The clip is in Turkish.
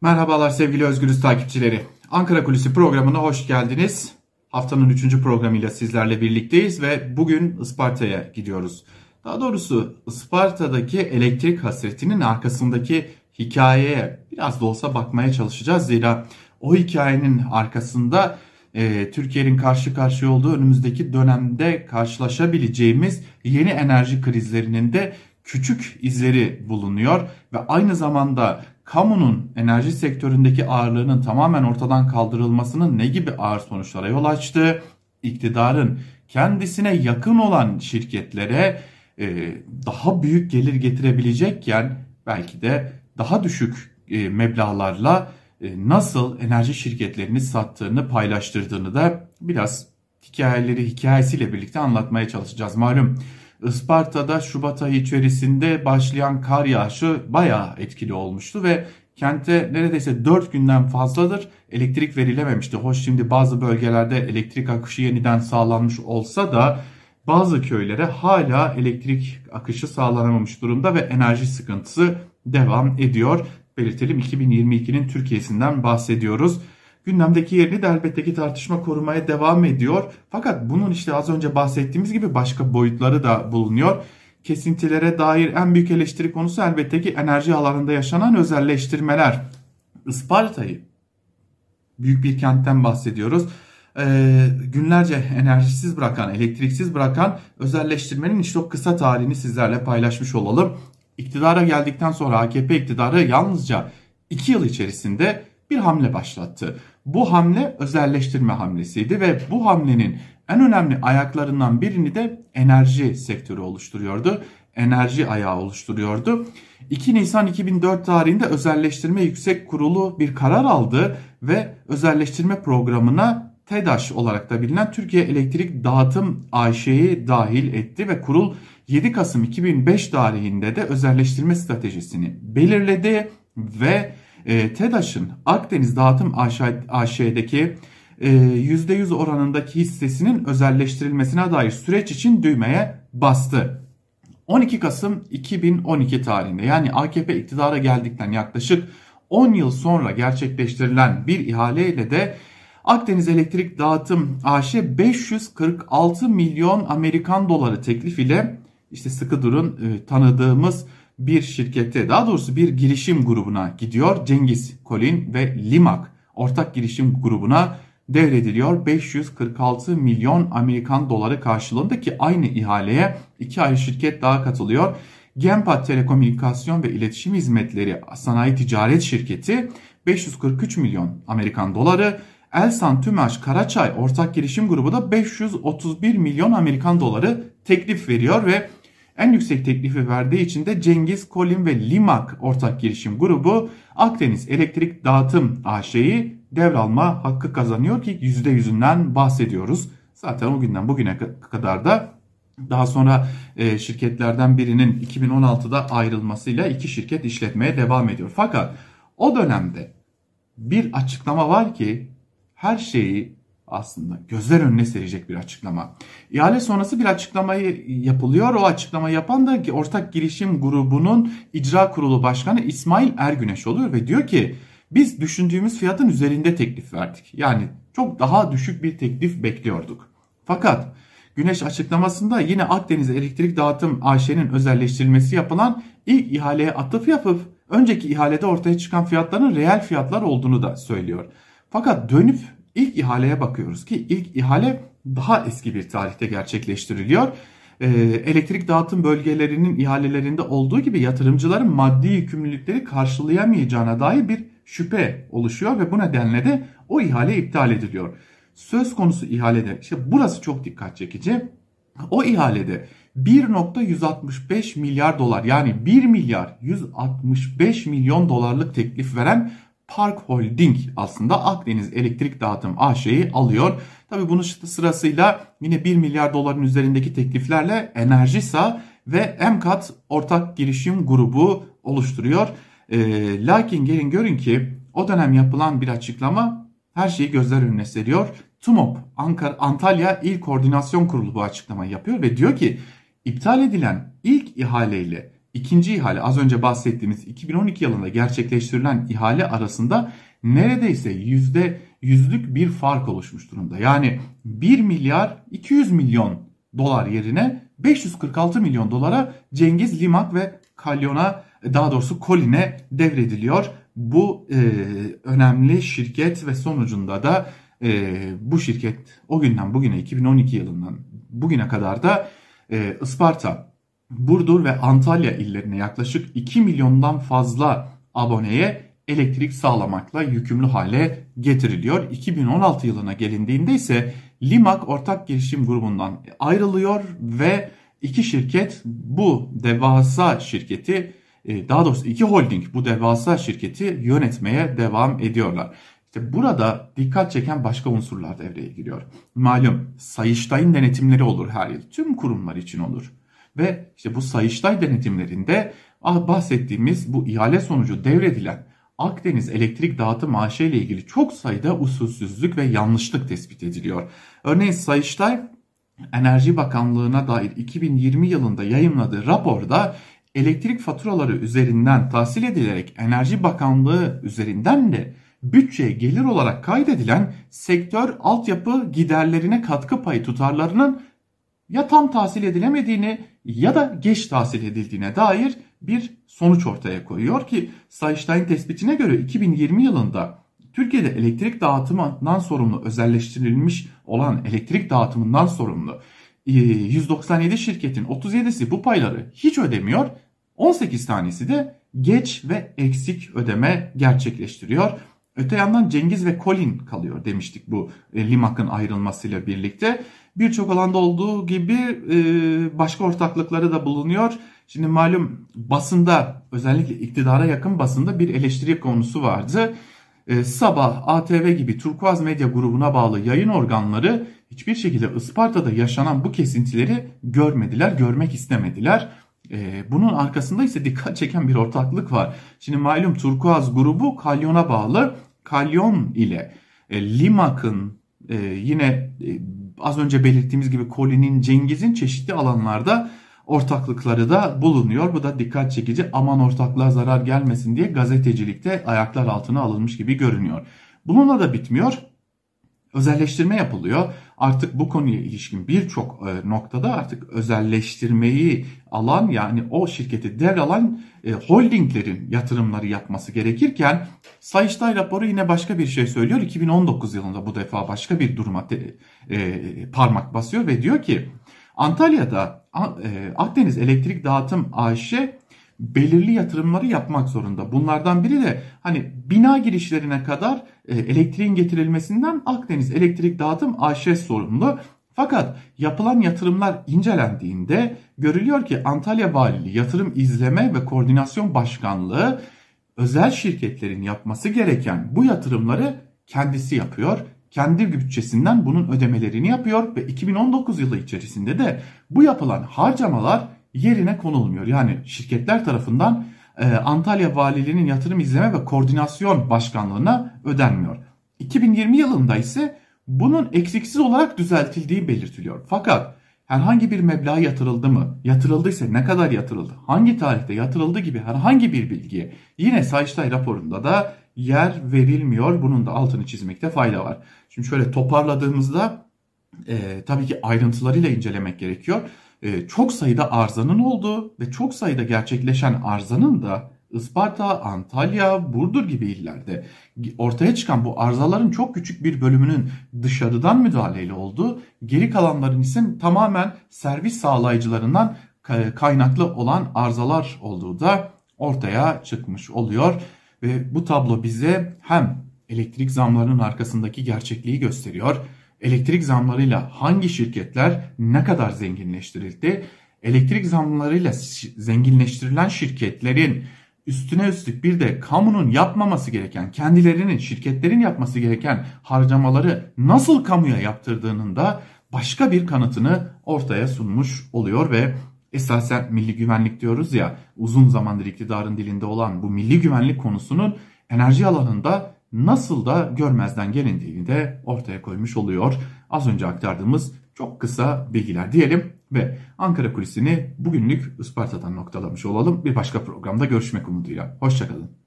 Merhabalar sevgili Özgürüz takipçileri. Ankara Kulisi programına hoş geldiniz. Haftanın 3. programıyla sizlerle birlikteyiz ve bugün Isparta'ya gidiyoruz. Daha doğrusu Isparta'daki elektrik hasretinin arkasındaki hikayeye biraz da olsa bakmaya çalışacağız. Zira o hikayenin arkasında e, Türkiye'nin karşı karşıya olduğu önümüzdeki dönemde karşılaşabileceğimiz yeni enerji krizlerinin de küçük izleri bulunuyor ve aynı zamanda kamunun enerji sektöründeki ağırlığının tamamen ortadan kaldırılmasının ne gibi ağır sonuçlara yol açtığı, iktidarın kendisine yakın olan şirketlere e, daha büyük gelir getirebilecekken belki de daha düşük e, meblağlarla e, nasıl enerji şirketlerini sattığını paylaştırdığını da biraz hikayeleri hikayesiyle birlikte anlatmaya çalışacağız. Malum Isparta'da Şubat ayı içerisinde başlayan kar yağışı bayağı etkili olmuştu ve kente neredeyse 4 günden fazladır elektrik verilememişti. Hoş şimdi bazı bölgelerde elektrik akışı yeniden sağlanmış olsa da bazı köylere hala elektrik akışı sağlanamamış durumda ve enerji sıkıntısı devam ediyor. Belirtelim 2022'nin Türkiye'sinden bahsediyoruz. Gündemdeki yerini de elbette ki tartışma korumaya devam ediyor. Fakat bunun işte az önce bahsettiğimiz gibi başka boyutları da bulunuyor. Kesintilere dair en büyük eleştiri konusu elbette ki enerji alanında yaşanan özelleştirmeler. Isparta'yı büyük bir kentten bahsediyoruz. Ee, günlerce enerjisiz bırakan, elektriksiz bırakan özelleştirmenin işte o kısa tarihini sizlerle paylaşmış olalım. İktidara geldikten sonra AKP iktidarı yalnızca 2 yıl içerisinde bir hamle başlattı. Bu hamle özelleştirme hamlesiydi ve bu hamlenin en önemli ayaklarından birini de enerji sektörü oluşturuyordu. Enerji ayağı oluşturuyordu. 2 Nisan 2004 tarihinde özelleştirme yüksek kurulu bir karar aldı ve özelleştirme programına TEDAŞ olarak da bilinen Türkiye Elektrik Dağıtım AŞ'yi dahil etti ve kurul 7 Kasım 2005 tarihinde de özelleştirme stratejisini belirledi ve e, TEDAŞ'ın Akdeniz Dağıtım AŞ'deki e, %100 oranındaki hissesinin özelleştirilmesine dair süreç için düğmeye bastı. 12 Kasım 2012 tarihinde yani AKP iktidara geldikten yaklaşık 10 yıl sonra gerçekleştirilen bir ihaleyle de Akdeniz Elektrik Dağıtım AŞ 546 milyon Amerikan doları teklif ile işte sıkı durun e, tanıdığımız bir şirkete daha doğrusu bir girişim grubuna gidiyor. Cengiz Kolin ve Limak ortak girişim grubuna devrediliyor. 546 milyon Amerikan doları karşılığında ki aynı ihaleye iki ayrı şirket daha katılıyor. Genpat Telekomünikasyon ve İletişim Hizmetleri Sanayi Ticaret Şirketi 543 milyon Amerikan doları, Elsan Tümaş Karaçay ortak girişim grubu da 531 milyon Amerikan doları teklif veriyor ve en yüksek teklifi verdiği için de Cengiz, Kolin ve Limak ortak girişim grubu Akdeniz Elektrik Dağıtım AŞ'yi devralma hakkı kazanıyor ki %100'ünden bahsediyoruz. Zaten o günden bugüne kadar da daha sonra e, şirketlerden birinin 2016'da ayrılmasıyla iki şirket işletmeye devam ediyor. Fakat o dönemde bir açıklama var ki her şeyi aslında gözler önüne serecek bir açıklama. İhale sonrası bir açıklamayı yapılıyor. O açıklamayı yapan da ortak girişim grubunun icra kurulu başkanı İsmail Ergüneş oluyor ve diyor ki biz düşündüğümüz fiyatın üzerinde teklif verdik. Yani çok daha düşük bir teklif bekliyorduk. Fakat Güneş açıklamasında yine Akdeniz Elektrik Dağıtım AŞ'nin özelleştirilmesi yapılan ilk ihaleye atıf yapıp önceki ihalede ortaya çıkan fiyatların reel fiyatlar olduğunu da söylüyor. Fakat dönüp ilk ihaleye bakıyoruz ki ilk ihale daha eski bir tarihte gerçekleştiriliyor. Ee, elektrik dağıtım bölgelerinin ihalelerinde olduğu gibi yatırımcıların maddi yükümlülükleri karşılayamayacağına dair bir şüphe oluşuyor ve bu nedenle de o ihale iptal ediliyor. Söz konusu ihalede işte burası çok dikkat çekici. O ihalede 1.165 milyar dolar yani 1 milyar 165 milyon dolarlık teklif veren Park Holding aslında Akdeniz Elektrik Dağıtım AŞ'yi alıyor. Tabi bunun sırasıyla yine 1 milyar doların üzerindeki tekliflerle Enerjisa ve Emkat ortak girişim grubu oluşturuyor. E, lakin gelin görün ki o dönem yapılan bir açıklama her şeyi gözler önüne seriyor. TUMOP Ankara Antalya İl Koordinasyon Kurulu bu açıklamayı yapıyor ve diyor ki iptal edilen ilk ihaleyle ikinci ihale az önce bahsettiğimiz 2012 yılında gerçekleştirilen ihale arasında neredeyse yüzde yüzlük bir fark oluşmuş durumda. Yani 1 milyar 200 milyon dolar yerine 546 milyon dolara Cengiz Limak ve Kalyon'a daha doğrusu Kolin'e devrediliyor. Bu e, önemli şirket ve sonucunda da e, bu şirket o günden bugüne 2012 yılından bugüne kadar da e, Isparta, Burdur ve Antalya illerine yaklaşık 2 milyondan fazla aboneye elektrik sağlamakla yükümlü hale getiriliyor. 2016 yılına gelindiğinde ise Limak ortak girişim grubundan ayrılıyor ve iki şirket bu devasa şirketi e, daha doğrusu iki holding bu devasa şirketi yönetmeye devam ediyorlar. İşte burada dikkat çeken başka unsurlar devreye giriyor. Malum Sayıştay'ın denetimleri olur her yıl. Tüm kurumlar için olur. Ve işte bu Sayıştay denetimlerinde ah, bahsettiğimiz bu ihale sonucu devredilen Akdeniz Elektrik Dağıtım AŞ ile ilgili çok sayıda usulsüzlük ve yanlışlık tespit ediliyor. Örneğin Sayıştay Enerji Bakanlığı'na dair 2020 yılında yayınladığı raporda elektrik faturaları üzerinden tahsil edilerek Enerji Bakanlığı üzerinden de bütçeye gelir olarak kaydedilen sektör altyapı giderlerine katkı payı tutarlarının ya tam tahsil edilemediğini ya da geç tahsil edildiğine dair bir sonuç ortaya koyuyor ki Sayıştay'ın tespitine göre 2020 yılında Türkiye'de elektrik dağıtımından sorumlu özelleştirilmiş olan elektrik dağıtımından sorumlu 197 e, şirketin 37'si bu payları hiç ödemiyor. 18 tanesi de geç ve eksik ödeme gerçekleştiriyor. Öte yandan Cengiz ve Colin kalıyor demiştik bu e, Limak'ın ayrılmasıyla birlikte. Birçok alanda olduğu gibi e, başka ortaklıkları da bulunuyor. Şimdi malum basında özellikle iktidara yakın basında bir eleştiri konusu vardı. E, Sabah, ATV gibi Turkuaz Medya grubuna bağlı yayın organları hiçbir şekilde Isparta'da yaşanan bu kesintileri görmediler, görmek istemediler. E, bunun arkasında ise dikkat çeken bir ortaklık var. Şimdi malum Turkuaz grubu Kalyon'a bağlı. Kalyon ile Limak'ın yine az önce belirttiğimiz gibi Colin'in, Cengiz'in çeşitli alanlarda ortaklıkları da bulunuyor. Bu da dikkat çekici. Aman ortaklığa zarar gelmesin diye gazetecilikte ayaklar altına alınmış gibi görünüyor. Bununla da bitmiyor. Özelleştirme yapılıyor. Artık bu konuya ilişkin birçok e, noktada artık özelleştirmeyi alan yani o şirketi devralan e, holdinglerin yatırımları yapması gerekirken Sayıştay raporu yine başka bir şey söylüyor. 2019 yılında bu defa başka bir duruma e, parmak basıyor ve diyor ki Antalya'da Akdeniz Elektrik Dağıtım AŞ belirli yatırımları yapmak zorunda. Bunlardan biri de hani bina girişlerine kadar e, elektriğin getirilmesinden Akdeniz Elektrik Dağıtım AŞ sorumlu. Fakat yapılan yatırımlar incelendiğinde görülüyor ki Antalya Valiliği Yatırım İzleme ve Koordinasyon Başkanlığı özel şirketlerin yapması gereken bu yatırımları kendisi yapıyor kendi bütçesinden bunun ödemelerini yapıyor ve 2019 yılı içerisinde de bu yapılan harcamalar yerine konulmuyor. Yani şirketler tarafından e, Antalya Valiliğinin Yatırım İzleme ve Koordinasyon Başkanlığı'na ödenmiyor. 2020 yılında ise bunun eksiksiz olarak düzeltildiği belirtiliyor. Fakat herhangi bir meblağ yatırıldı mı? Yatırıldıysa ne kadar yatırıldı? Hangi tarihte yatırıldı gibi herhangi bir bilgiye yine Sayıştay raporunda da yer verilmiyor. Bunun da altını çizmekte fayda var. Şimdi şöyle toparladığımızda e, tabii ki ayrıntılarıyla incelemek gerekiyor. E, çok sayıda arzanın olduğu ve çok sayıda gerçekleşen arzanın da Isparta, Antalya, Burdur gibi illerde ortaya çıkan bu arızaların çok küçük bir bölümünün dışarıdan müdahaleyle olduğu, geri kalanların ise tamamen servis sağlayıcılarından kaynaklı olan arızalar olduğu da ortaya çıkmış oluyor. Ve bu tablo bize hem elektrik zamlarının arkasındaki gerçekliği gösteriyor. Elektrik zamlarıyla hangi şirketler ne kadar zenginleştirildi? Elektrik zamlarıyla zenginleştirilen şirketlerin üstüne üstlük bir de kamunun yapmaması gereken, kendilerinin, şirketlerin yapması gereken harcamaları nasıl kamuya yaptırdığının da başka bir kanıtını ortaya sunmuş oluyor ve esasen milli güvenlik diyoruz ya uzun zamandır iktidarın dilinde olan bu milli güvenlik konusunun enerji alanında nasıl da görmezden gelindiğini de ortaya koymuş oluyor. Az önce aktardığımız çok kısa bilgiler diyelim Ve Ankara kulisini bugünlük Isparta'dan noktalamış olalım. Bir başka programda görüşmek umuduyla. Hoşçakalın.